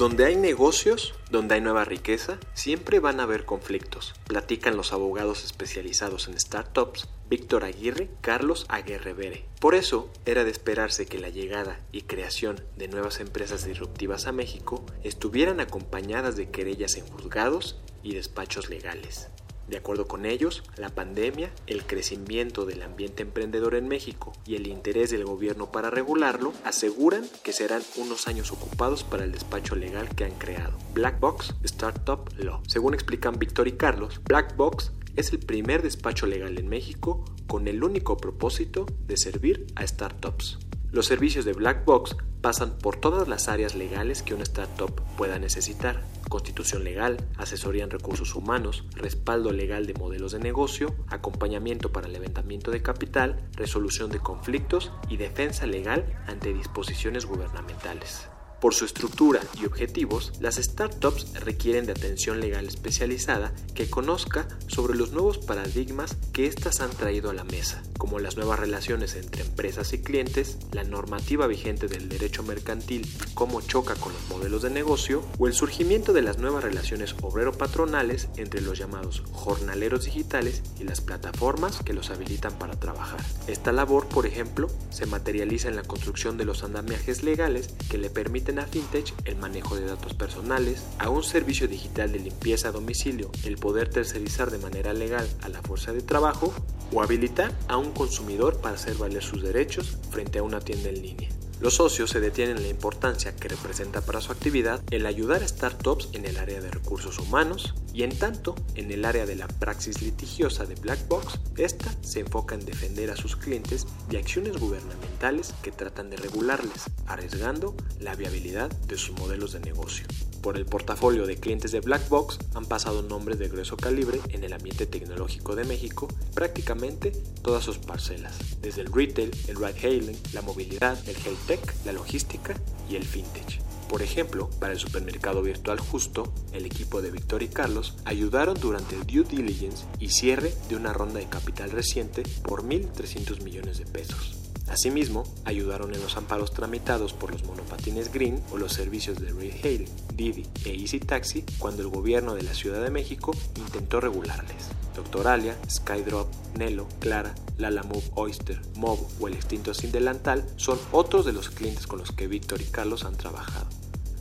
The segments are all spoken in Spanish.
Donde hay negocios, donde hay nueva riqueza, siempre van a haber conflictos, platican los abogados especializados en startups Víctor Aguirre, Carlos Aguerrevere. Por eso era de esperarse que la llegada y creación de nuevas empresas disruptivas a México estuvieran acompañadas de querellas en juzgados y despachos legales. De acuerdo con ellos, la pandemia, el crecimiento del ambiente emprendedor en México y el interés del gobierno para regularlo aseguran que serán unos años ocupados para el despacho legal que han creado, Black Box Startup Law. Según explican Víctor y Carlos, Black Box es el primer despacho legal en México con el único propósito de servir a startups. Los servicios de Black Box pasan por todas las áreas legales que una startup pueda necesitar. Constitución legal, asesoría en recursos humanos, respaldo legal de modelos de negocio, acompañamiento para el levantamiento de capital, resolución de conflictos y defensa legal ante disposiciones gubernamentales. Por su estructura y objetivos, las startups requieren de atención legal especializada que conozca sobre los nuevos paradigmas que éstas han traído a la mesa, como las nuevas relaciones entre empresas y clientes, la normativa vigente del derecho mercantil y cómo choca con los modelos de negocio, o el surgimiento de las nuevas relaciones obrero-patronales entre los llamados jornaleros digitales y las plataformas que los habilitan para trabajar. Esta labor, por ejemplo, se materializa en la construcción de los andamiajes legales que le permiten a FinTech el manejo de datos personales, a un servicio digital de limpieza a domicilio el poder tercerizar de manera legal a la fuerza de trabajo o habilitar a un consumidor para hacer valer sus derechos frente a una tienda en línea. Los socios se detienen en la importancia que representa para su actividad el ayudar a startups en el área de recursos humanos y en tanto en el área de la praxis litigiosa de Black Box, esta se enfoca en defender a sus clientes de acciones gubernamentales que tratan de regularles, arriesgando la viabilidad de sus modelos de negocio. Por el portafolio de clientes de Black Box han pasado nombres de grueso calibre en el ambiente tecnológico de México, prácticamente todas sus parcelas, desde el retail, el ride-hailing, la movilidad, el health la logística y el fintech. Por ejemplo, para el supermercado virtual Justo, el equipo de Víctor y Carlos ayudaron durante el due diligence y cierre de una ronda de capital reciente por 1.300 millones de pesos. Asimismo, ayudaron en los amparos tramitados por los monopatines Green o los servicios de Red Hail, Didi e Easy Taxi cuando el gobierno de la Ciudad de México intentó regularles. Doctoralia, Skydrop, Nelo, Clara, Lala Move, Oyster, Movo o el extinto Sin Delantal son otros de los clientes con los que Víctor y Carlos han trabajado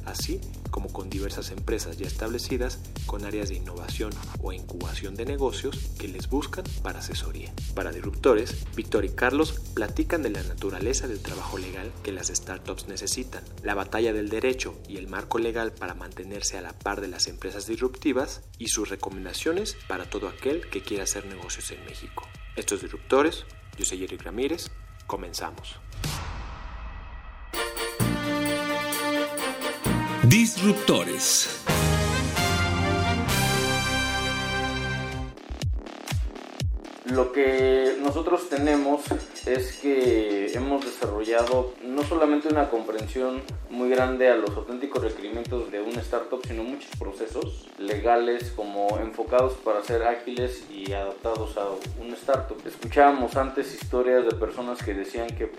así como con diversas empresas ya establecidas con áreas de innovación o incubación de negocios que les buscan para asesoría. Para Disruptores, Víctor y Carlos platican de la naturaleza del trabajo legal que las startups necesitan, la batalla del derecho y el marco legal para mantenerse a la par de las empresas disruptivas y sus recomendaciones para todo aquel que quiera hacer negocios en México. Estos Disruptores, yo soy Eric Ramírez, comenzamos. Disruptores. Lo que nosotros tenemos es que hemos desarrollado no solamente una comprensión muy grande a los auténticos requerimientos de una startup, sino muchos procesos legales como enfocados para ser ágiles y adaptados a una startup. Escuchábamos antes historias de personas que decían que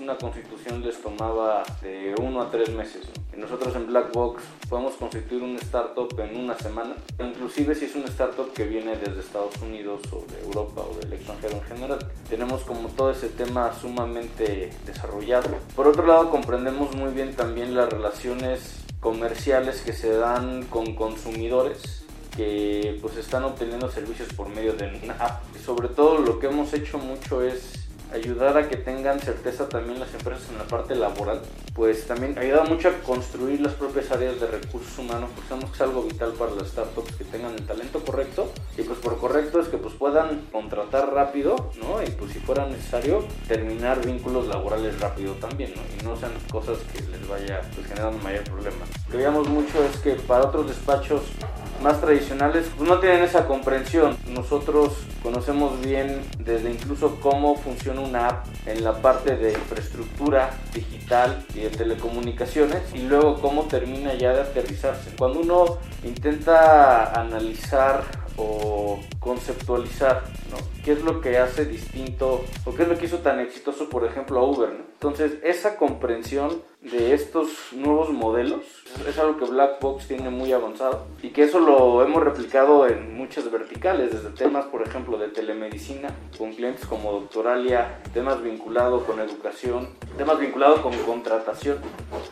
una constitución les tomaba de uno a tres meses. Y nosotros en Black Box podemos constituir una startup en una semana, inclusive si es una startup que viene desde Estados Unidos o de Europa del extranjero en general. Tenemos como todo ese tema sumamente desarrollado. Por otro lado, comprendemos muy bien también las relaciones comerciales que se dan con consumidores que pues están obteniendo servicios por medio de una app. Sobre todo lo que hemos hecho mucho es ayudar a que tengan certeza también las empresas en la parte laboral, pues también ayuda mucho a construir las propias áreas de recursos humanos, porque sabemos que es algo vital para las startups que tengan el talento correcto y pues por correcto es que pues puedan contratar rápido, ¿no? Y pues si fuera necesario terminar vínculos laborales rápido también, ¿no? Y no sean cosas que les vaya pues generando mayor problema. Lo que veíamos mucho es que para otros despachos más tradicionales pues no tienen esa comprensión. Nosotros conocemos bien desde incluso cómo funciona una app en la parte de infraestructura digital y de telecomunicaciones y luego cómo termina ya de aterrizarse. Cuando uno intenta analizar o conceptualizar ¿no? qué es lo que hace distinto o qué es lo que hizo tan exitoso por ejemplo a Uber. ¿no? Entonces esa comprensión de estos nuevos modelos es algo que Blackbox tiene muy avanzado y que eso lo hemos replicado en muchas verticales, desde temas por ejemplo de telemedicina con clientes como Doctoralia, temas vinculados con educación, temas vinculados con contratación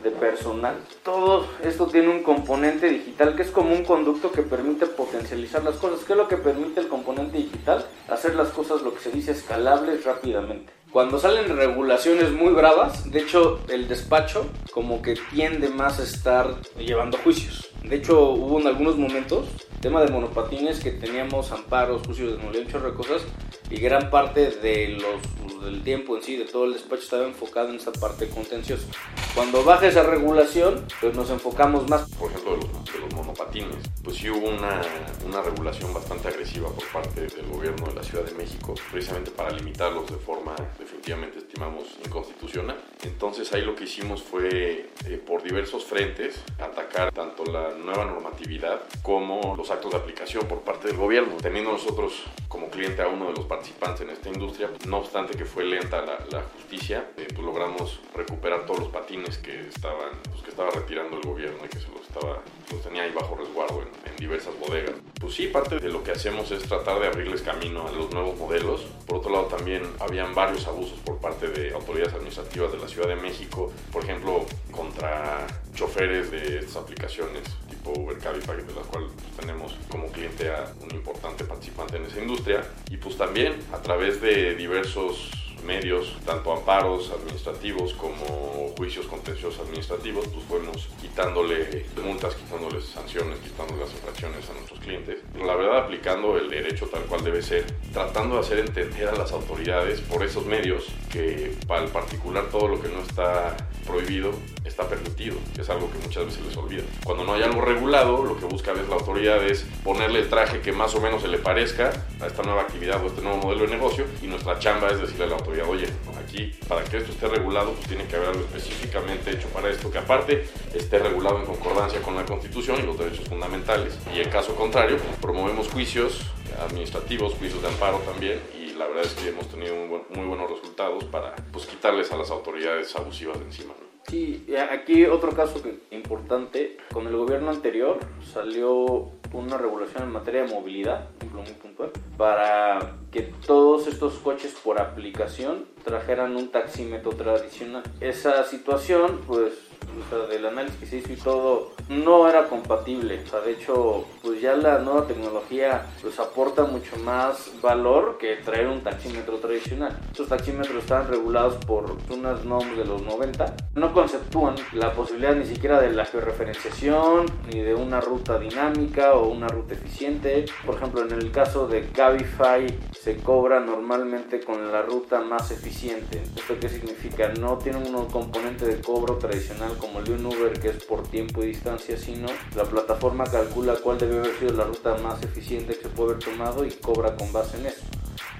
de personal. Todo esto tiene un componente digital que es como un conducto que permite potencializar las cosas. ¿Qué es lo que permite el componente digital? Hacer las cosas lo que se dice escalables rápidamente. Cuando salen regulaciones muy bravas, de hecho el despacho como que tiende más a estar llevando juicios. De hecho hubo en algunos momentos tema de monopatines que teníamos amparos, juicios, de un chorro de cosas y gran parte de los, del tiempo en sí, de todo el despacho estaba enfocado en esa parte contenciosa. Cuando baja esa regulación, pues nos enfocamos más. Por ejemplo, de los, de los monopatines, pues sí hubo una, una regulación bastante agresiva por parte del gobierno de la Ciudad de México, precisamente para limitarlos de forma definitivamente estimamos inconstitucional. Entonces ahí lo que hicimos fue eh, por diversos frentes atacar tanto la nueva normatividad como los actos de aplicación por parte del gobierno, teniendo nosotros como cliente a uno de los participantes en esta industria. No obstante que fue lenta la, la justicia, eh, pues logramos recuperar todos los patines que estaban, pues que estaba retirando el gobierno y que se los estaba, los tenía ahí bajo resguardo en, en diversas bodegas. Pues sí, parte de lo que hacemos es tratar de abrirles camino a los nuevos modelos. Por otro lado, también habían varios abusos por parte de autoridades administrativas de la Ciudad de México, por ejemplo, contra choferes de estas aplicaciones tipo Uber, Cabify, de las cuales pues, tenemos como cliente a un importante participante en esa industria. Y pues también a través de diversos medios, tanto amparos administrativos como juicios contenciosos administrativos, pues fuimos quitándole multas, quitándoles sanciones, quitándole las infracciones a nuestros clientes. Pero la verdad, aplicando el derecho tal cual debe ser, tratando de hacer entender a las autoridades por esos medios que para el particular todo lo que no está prohibido está permitido, que es algo que muchas veces les olvida. Cuando no hay algo regulado, lo que busca la autoridad es ponerle el traje que más o menos se le parezca a esta nueva actividad o este nuevo modelo de negocio y nuestra chamba es decirle a la autoridad, oye, aquí para que esto esté regulado, pues tiene que haber algo específicamente hecho para esto, que aparte esté regulado en concordancia con la Constitución y los derechos fundamentales. Y en caso contrario, promovemos juicios administrativos, juicios de amparo también la verdad es que hemos tenido muy, buen- muy buenos resultados para pues, quitarles a las autoridades abusivas de encima. ¿no? Sí, aquí otro caso importante, con el gobierno anterior salió una regulación en materia de movilidad, muy puntual, para que todos estos coches por aplicación trajeran un taxímetro tradicional. Esa situación, pues, o sea, del análisis que se hizo y todo, no era compatible. O sea, de hecho, pues ya la nueva tecnología pues aporta mucho más valor que traer un taxímetro tradicional. Estos taxímetros están regulados por unas normas de los 90. No conceptúan la posibilidad ni siquiera de la georreferenciación, ni de una ruta dinámica o una ruta eficiente. Por ejemplo, en el caso de Cabify se cobra normalmente con la ruta más eficiente. ¿Esto qué significa? No tiene un componente de cobro tradicional como el de un Uber que es por tiempo y distancia, sino la plataforma calcula cuál debe haber sido la ruta más eficiente que se puede haber tomado y cobra con base en eso.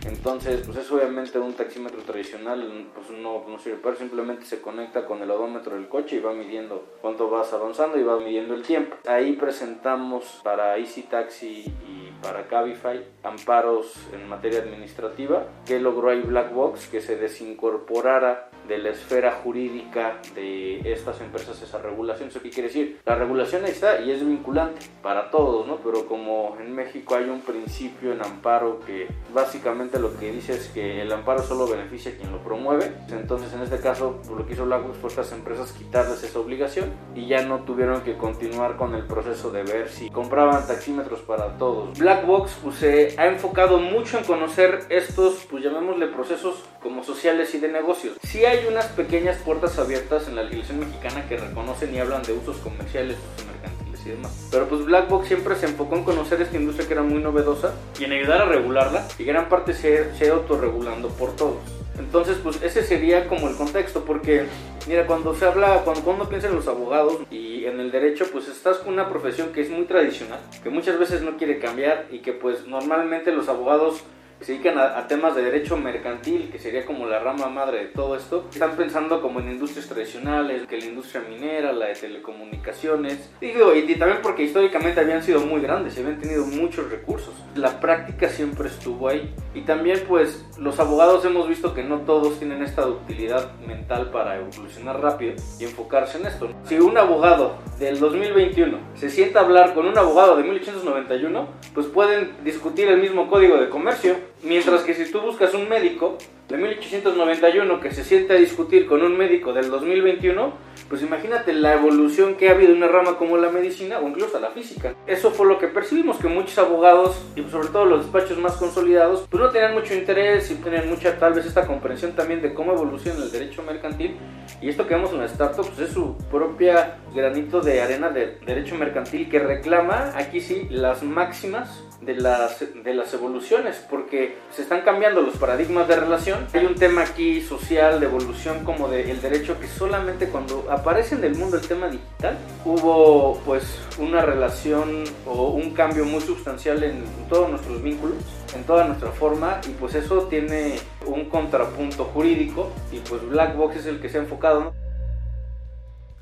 Entonces, pues es obviamente un taxímetro tradicional, pues no, no sirve, pero simplemente se conecta con el odómetro del coche y va midiendo cuánto vas avanzando y va midiendo el tiempo. Ahí presentamos para Easy Taxi y para Cabify amparos en materia administrativa que logró ahí Black Box que se desincorporara de la esfera jurídica de estas empresas esa regulación. ¿Eso qué quiere decir? La regulación ahí está y es vinculante para todos, ¿no? Pero como en México hay un principio en amparo que básicamente lo que dice es que el amparo solo beneficia a quien lo promueve, entonces en este caso lo que hizo Blackbox fue estas empresas quitarles esa obligación y ya no tuvieron que continuar con el proceso de ver si compraban taxímetros para todos. Blackbox pues se ha enfocado mucho en conocer estos, pues llamémosle procesos como sociales y de negocios. Sí hay unas pequeñas puertas abiertas en la legislación mexicana que reconocen y hablan de usos comerciales, usos mercantiles y demás. Pero pues Black Box siempre se enfocó en conocer esta industria que era muy novedosa y en ayudar a regularla y gran parte se, se autorregulando por todos. Entonces, pues ese sería como el contexto, porque mira, cuando se habla, cuando, cuando uno piensa en los abogados y en el derecho, pues estás con una profesión que es muy tradicional, que muchas veces no quiere cambiar y que pues normalmente los abogados se dedican a, temas de derecho mercantil, que sería como la rama madre de todo esto, están pensando como en industrias tradicionales, que la industria minera, la de telecomunicaciones, digo, y, también porque históricamente habían sido muy grandes y habían tenido muchos recursos. La práctica siempre estuvo ahí. Y también pues los abogados hemos visto que no todos tienen esta ductilidad mental para evolucionar rápido y enfocarse en esto. Si un abogado del 2021 se sienta a hablar con un abogado de 1891, pues pueden discutir el mismo código de comercio Mientras que si tú buscas un médico de 1891 que se siente a discutir con un médico del 2021, pues imagínate la evolución que ha habido en una rama como la medicina o incluso la física. Eso fue lo que percibimos, que muchos abogados y sobre todo los despachos más consolidados, pues no tenían mucho interés y tenían mucha tal vez esta comprensión también de cómo evoluciona el derecho mercantil. Y esto que vemos en la startup pues es su propia granito de arena de derecho mercantil que reclama aquí sí las máximas de las, de las evoluciones, porque se están cambiando los paradigmas de relación. Hay un tema aquí social de evolución como del derecho que solamente cuando aparece en el mundo el tema digital hubo pues una relación o un cambio muy sustancial en todos nuestros vínculos, en toda nuestra forma y pues eso tiene un contrapunto jurídico y pues Black Box es el que se ha enfocado.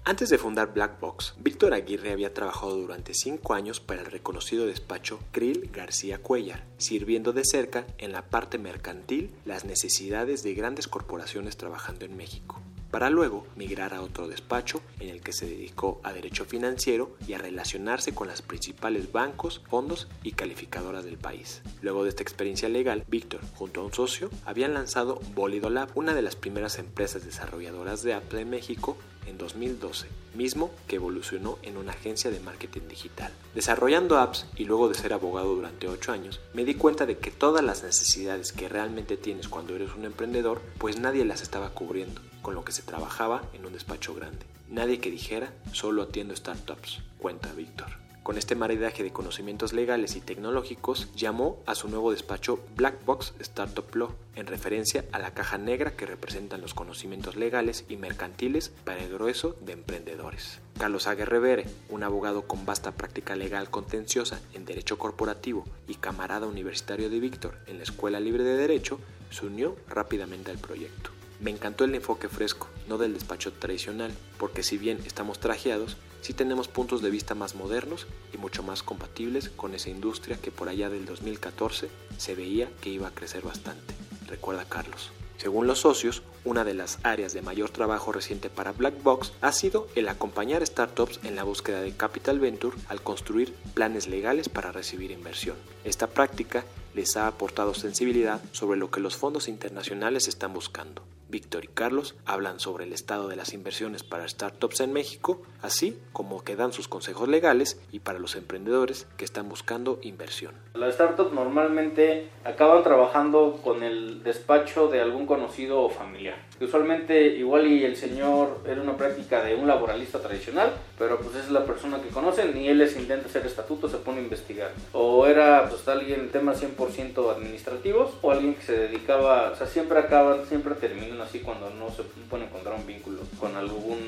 Antes de fundar Black Box, Víctor Aguirre había trabajado durante cinco años para el reconocido despacho Krill García Cuellar, sirviendo de cerca en la parte mercantil las necesidades de grandes corporaciones trabajando en México, para luego migrar a otro despacho en el que se dedicó a derecho financiero y a relacionarse con las principales bancos, fondos y calificadoras del país. Luego de esta experiencia legal, Víctor, junto a un socio, habían lanzado Bolidolab, una de las primeras empresas desarrolladoras de apps de México, en 2012, mismo que evolucionó en una agencia de marketing digital. Desarrollando apps y luego de ser abogado durante 8 años, me di cuenta de que todas las necesidades que realmente tienes cuando eres un emprendedor, pues nadie las estaba cubriendo, con lo que se trabajaba en un despacho grande. Nadie que dijera, solo atiendo startups, cuenta Víctor. Con este maridaje de conocimientos legales y tecnológicos, llamó a su nuevo despacho Black Box Startup Law, en referencia a la caja negra que representan los conocimientos legales y mercantiles para el grueso de emprendedores. Carlos Aguerrevere, un abogado con vasta práctica legal contenciosa en derecho corporativo y camarada universitario de Víctor en la Escuela Libre de Derecho, se unió rápidamente al proyecto. Me encantó el enfoque fresco, no del despacho tradicional, porque si bien estamos trajeados, sí tenemos puntos de vista más modernos y mucho más compatibles con esa industria que por allá del 2014 se veía que iba a crecer bastante, recuerda Carlos. Según los socios, una de las áreas de mayor trabajo reciente para Black Box ha sido el acompañar startups en la búsqueda de capital venture al construir planes legales para recibir inversión. Esta práctica les ha aportado sensibilidad sobre lo que los fondos internacionales están buscando. Víctor y Carlos hablan sobre el estado de las inversiones para startups en México, así como que dan sus consejos legales y para los emprendedores que están buscando inversión. Las startups normalmente acaban trabajando con el despacho de algún conocido o familiar. Usualmente igual y el señor era una práctica de un laboralista tradicional, pero pues es la persona que conocen y él les intenta hacer estatutos, se pone a investigar. O era pues alguien temas 100% administrativos o alguien que se dedicaba, o sea, siempre acaban, siempre terminan así cuando no se puede encontrar un vínculo con algún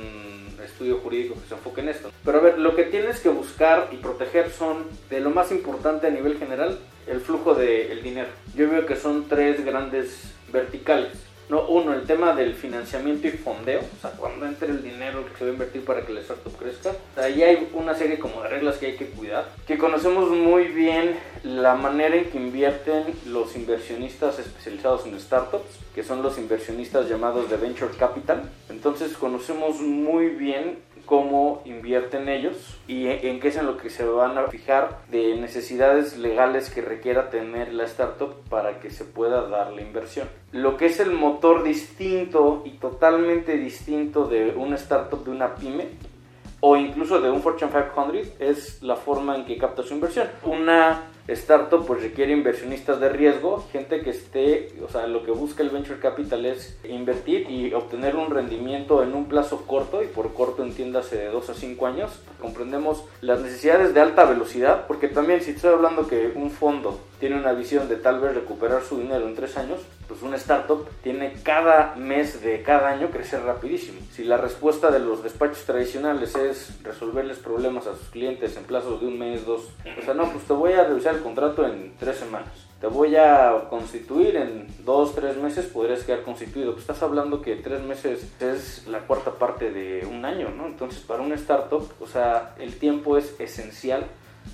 estudio jurídico que se enfoque en esto. Pero a ver, lo que tienes que buscar y proteger son, de lo más importante a nivel general, el flujo del dinero. Yo veo que son tres grandes verticales. No, uno, el tema del financiamiento y fondeo, o sea, cuando entre el dinero que se va a invertir para que el startup crezca. Ahí hay una serie como de reglas que hay que cuidar, que conocemos muy bien la manera en que invierten los inversionistas especializados en startups, que son los inversionistas llamados de venture capital. Entonces conocemos muy bien cómo invierten ellos y en qué es en lo que se van a fijar de necesidades legales que requiera tener la startup para que se pueda dar la inversión. Lo que es el motor distinto y totalmente distinto de una startup de una pyme o incluso de un Fortune 500 es la forma en que capta su inversión. Una startup pues requiere inversionistas de riesgo, gente que esté, o sea, lo que busca el venture capital es invertir y obtener un rendimiento en un plazo corto y por corto entiéndase de 2 a 5 años. Comprendemos las necesidades de alta velocidad, porque también si estoy hablando que un fondo tiene una visión de tal vez recuperar su dinero en 3 años, pues una startup tiene cada mes de cada año crecer rapidísimo. Si la respuesta de los despachos tradicionales es resolverles problemas a sus clientes en plazos de un mes, dos, o sea, no, pues te voy a revisar el contrato en tres semanas. Te voy a constituir en dos, tres meses, podrías quedar constituido. Pues estás hablando que tres meses es la cuarta parte de un año, ¿no? Entonces, para una startup, o sea, el tiempo es esencial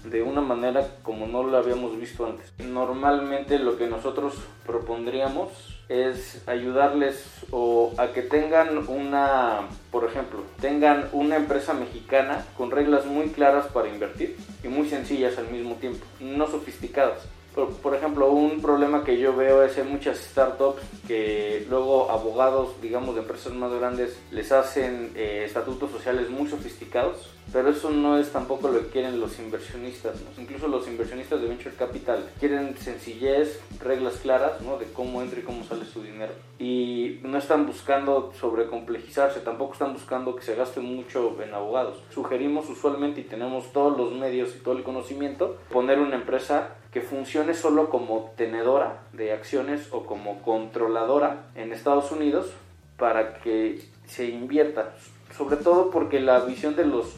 de una manera como no lo habíamos visto antes. Normalmente lo que nosotros propondríamos es ayudarles o a que tengan una, por ejemplo, tengan una empresa mexicana con reglas muy claras para invertir y muy sencillas al mismo tiempo, no sofisticadas. Por, por, ejemplo, un problema que yo veo es en muchas startups que luego abogados, digamos, de empresas más grandes les hacen eh, estatutos sociales muy sofisticados pero eso no es tampoco lo que quieren los inversionistas. Incluso los inversionistas de Venture Capital quieren sencillez, reglas claras ¿no? de cómo entra y cómo sale su dinero. Y no están buscando sobrecomplejizarse, tampoco están buscando que se gaste mucho en abogados. Sugerimos usualmente y tenemos todos los medios y todo el conocimiento poner una empresa que funcione solo como tenedora de acciones o como controladora en Estados Unidos para que se invierta. Sobre todo porque la visión de los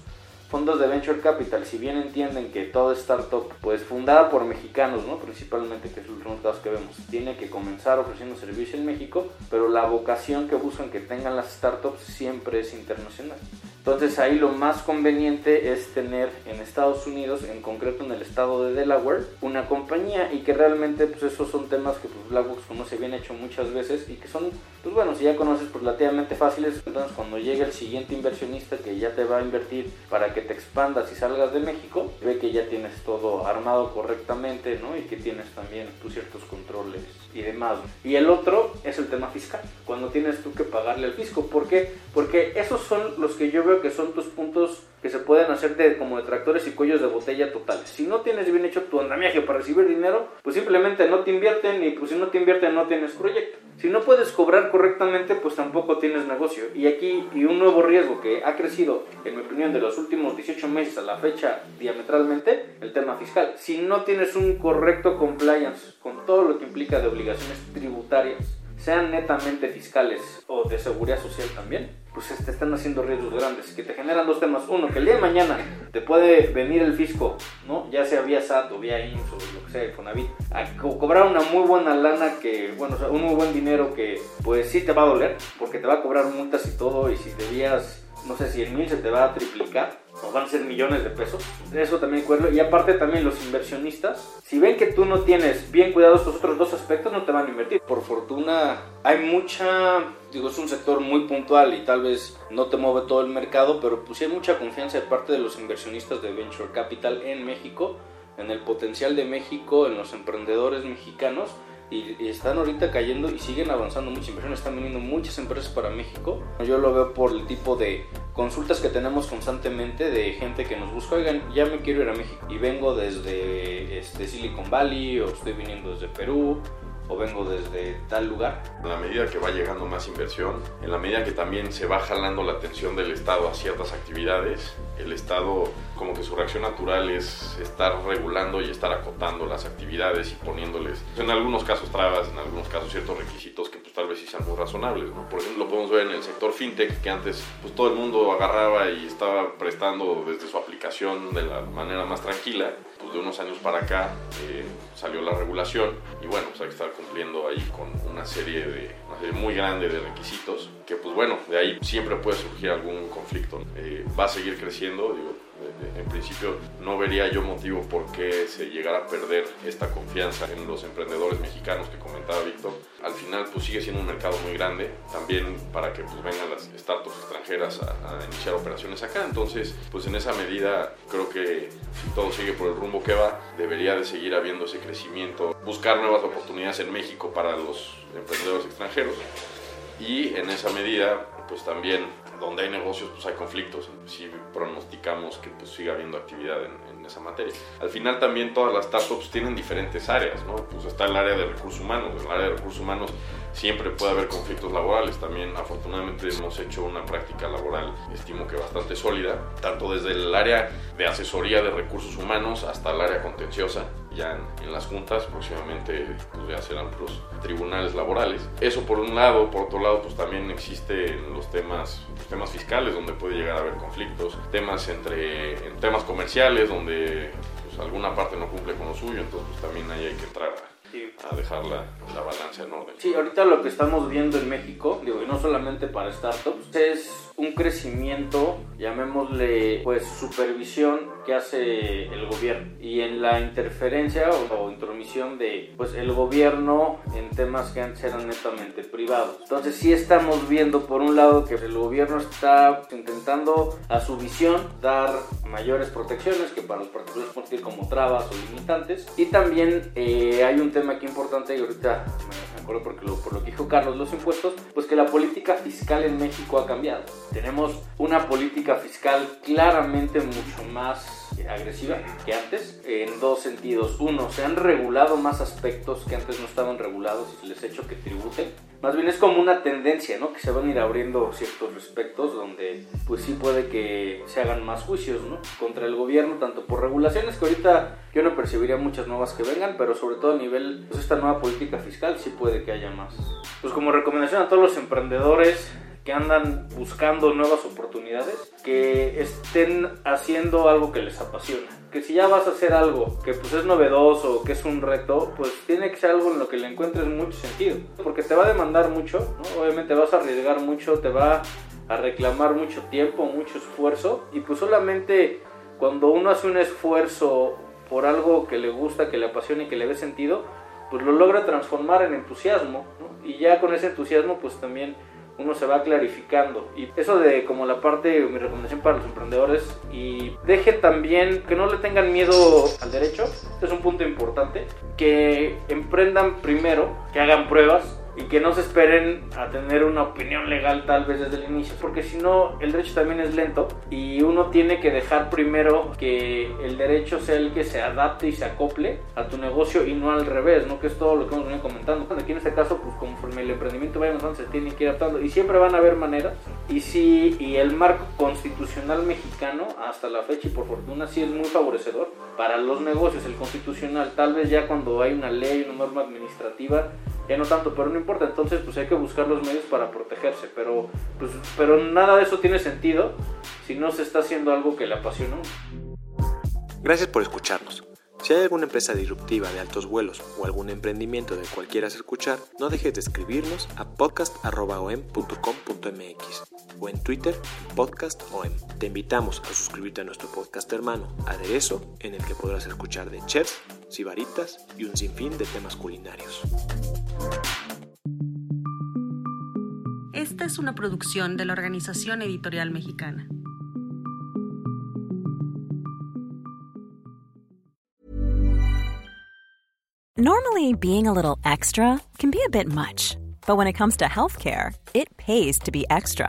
fondos de venture capital, si bien entienden que toda startup, pues fundada por mexicanos, ¿no? principalmente, que es los casos que vemos, tiene que comenzar ofreciendo servicio en México, pero la vocación que buscan que tengan las startups siempre es internacional. Entonces ahí lo más conveniente es tener en Estados Unidos, en concreto en el estado de Delaware, una compañía y que realmente pues esos son temas que pues Blackbox conoce bien hecho muchas veces y que son, pues bueno, si ya conoces pues relativamente fáciles, entonces cuando llegue el siguiente inversionista que ya te va a invertir para que te expandas y salgas de México, ve que ya tienes todo armado correctamente, ¿no? Y que tienes también pues, ciertos controles y demás. Y el otro es el tema fiscal, cuando tienes tú que pagarle al fisco. ¿Por qué? Porque esos son los que yo que son tus puntos que se pueden hacer de, como detractores y cuellos de botella totales. Si no tienes bien hecho tu andamiaje para recibir dinero, pues simplemente no te invierten y pues si no te invierten no tienes proyecto. Si no puedes cobrar correctamente, pues tampoco tienes negocio. Y aquí, y un nuevo riesgo que ha crecido, en mi opinión, de los últimos 18 meses a la fecha diametralmente, el tema fiscal. Si no tienes un correcto compliance con todo lo que implica de obligaciones tributarias, sean netamente fiscales o de seguridad social también, pues te están haciendo riesgos grandes que te generan dos temas. Uno, que el día de mañana te puede venir el fisco, ¿no? Ya sea vía SAT o vía IMSS o lo que sea, Fonavit, a cobrar una muy buena lana que, bueno, o sea, un muy buen dinero que pues sí te va a doler, porque te va a cobrar multas y todo, y si debías, no sé, 100 mil se te va a triplicar o van a ser millones de pesos. Eso también cuerlo. Y aparte también los inversionistas, si ven que tú no tienes bien cuidados estos otros dos aspectos, no te van a invertir. Por fortuna hay mucha, digo, es un sector muy puntual y tal vez no te mueve todo el mercado, pero pues hay mucha confianza de parte de los inversionistas de Venture Capital en México, en el potencial de México, en los emprendedores mexicanos y, están ahorita cayendo y siguen avanzando muchas inversiones, están viniendo muchas empresas para México. Yo lo veo por el tipo de consultas que tenemos constantemente de gente que nos busca, oigan, ya me quiero ir a México y vengo desde este, Silicon Valley o estoy viniendo desde Perú o vengo desde tal lugar. En la medida que va llegando más inversión, en la medida que también se va jalando la atención del Estado a ciertas actividades, el Estado como que su reacción natural es estar regulando y estar acotando las actividades y poniéndoles, en algunos casos trabas, en algunos casos ciertos requisitos que tal vez sí sean muy razonables. Por ejemplo, lo podemos ver en el sector fintech, que antes pues todo el mundo agarraba y estaba prestando desde su aplicación de la manera más tranquila. Pues de unos años para acá eh, salió la regulación y bueno, pues hay que estar cumpliendo ahí con una serie de una serie muy grande de requisitos que pues bueno, de ahí siempre puede surgir algún conflicto. Eh, va a seguir creciendo, digo, en principio no vería yo motivo por qué se llegara a perder esta confianza en los emprendedores mexicanos que comentaba Víctor. Al final pues sigue siendo un mercado muy grande también para que pues vengan las startups extranjeras a, iniciar operaciones acá. Entonces pues en esa medida creo que si todo sigue por el rumbo que va debería de seguir habiendo ese crecimiento, buscar nuevas oportunidades en México para los emprendedores extranjeros y en esa medida pues también donde hay negocios pues hay conflictos, si pronosticamos que pues siga habiendo actividad en, esa materia. Al final también todas las startups tienen diferentes áreas, ¿no? Pues está el área de recursos humanos, en el área de recursos humanos siempre puede haber conflictos laborales, también afortunadamente hemos hecho una práctica laboral, estimo que bastante sólida, tanto desde el área de asesoría de recursos humanos hasta el área contenciosa, ya en, las juntas, próximamente pues, ya serán los tribunales laborales. Eso por un lado, por otro lado pues también existen los temas, temas fiscales donde puede llegar a haber conflictos, temas entre en temas comerciales donde pues, alguna parte no cumple con lo suyo, entonces pues, también ahí hay que entrar dejar la, la, balanza en orden. Sí, ahorita lo que estamos viendo en México, digo, y no solamente para startups, es un crecimiento, llamémosle pues supervisión que hace el gobierno y en la interferencia o, intromisión de pues el gobierno en temas que antes eran netamente privados. Entonces sí estamos viendo por un lado que el gobierno está intentando a su visión dar mayores protecciones que para los particulares como trabas o limitantes y también eh, hay un tema aquí importante y ahorita me acuerdo porque por lo que dijo Carlos los impuestos pues que la política fiscal en México ha cambiado tenemos una política fiscal claramente mucho más agresiva que antes, en dos sentidos. Uno, se han regulado más aspectos que antes no estaban regulados y se les ha hecho que tributen. Más bien es como una tendencia, ¿no? Que se van a ir abriendo ciertos respectos donde pues sí puede que se hagan más juicios, ¿no? Contra el gobierno, tanto por regulaciones que ahorita yo no percibiría muchas nuevas que vengan, pero sobre todo a nivel, pues esta nueva política fiscal sí puede que haya más. Pues como recomendación a todos los emprendedores, que andan buscando nuevas oportunidades, que estén haciendo algo que les apasiona. Que si ya vas a hacer algo que pues es novedoso, que es un reto, pues tiene que ser algo en lo que le encuentres mucho sentido. Porque te va a demandar mucho, obviamente vas a arriesgar mucho, te va a reclamar mucho tiempo, mucho esfuerzo. Y pues solamente cuando uno hace un esfuerzo por algo que le gusta, que le apasiona y que le ve sentido, pues lo logra transformar en entusiasmo. Y ya con ese entusiasmo pues también uno se va clarificando. Y eso de como la parte, mi recomendación para los emprendedores, y dejen también que no le tengan miedo al derecho, este es un punto importante, que emprendan primero, que hagan pruebas, y que no se esperen a tener una opinión legal tal vez desde el inicio, porque si no el derecho también es lento y uno tiene que dejar primero que el derecho sea el que se adapte y se acople a tu negocio y no al revés, ¿no? Que es todo lo que hemos venido comentando. Aquí en este caso, pues conforme el emprendimiento vaya avanzando, se tiene que ir adaptando y siempre van a haber maneras. Y sí, y el marco constitucional mexicano hasta la fecha y por fortuna sí es muy favorecedor para los negocios, el constitucional, tal vez ya cuando hay una ley, una norma administrativa, ya no tanto, pero no importa, entonces pues hay que buscar los medios para protegerse, pero, pues, pero nada de eso tiene sentido si no se está haciendo algo que le apasiona. Gracias por escucharnos. Si hay alguna empresa disruptiva de altos vuelos o algún emprendimiento del cual quieras escuchar, no dejes de escribirnos a podcast.om.com.mx o en Twitter podcastom. Te invitamos a suscribirte a nuestro podcast hermano Aderezo, en el que podrás escuchar de chefs, sibaritas y un sinfín de temas culinarios. Esta es una producción de la Organización Editorial Mexicana. Normally, being a little extra can be a bit much, but when it comes to healthcare, it pays to be extra.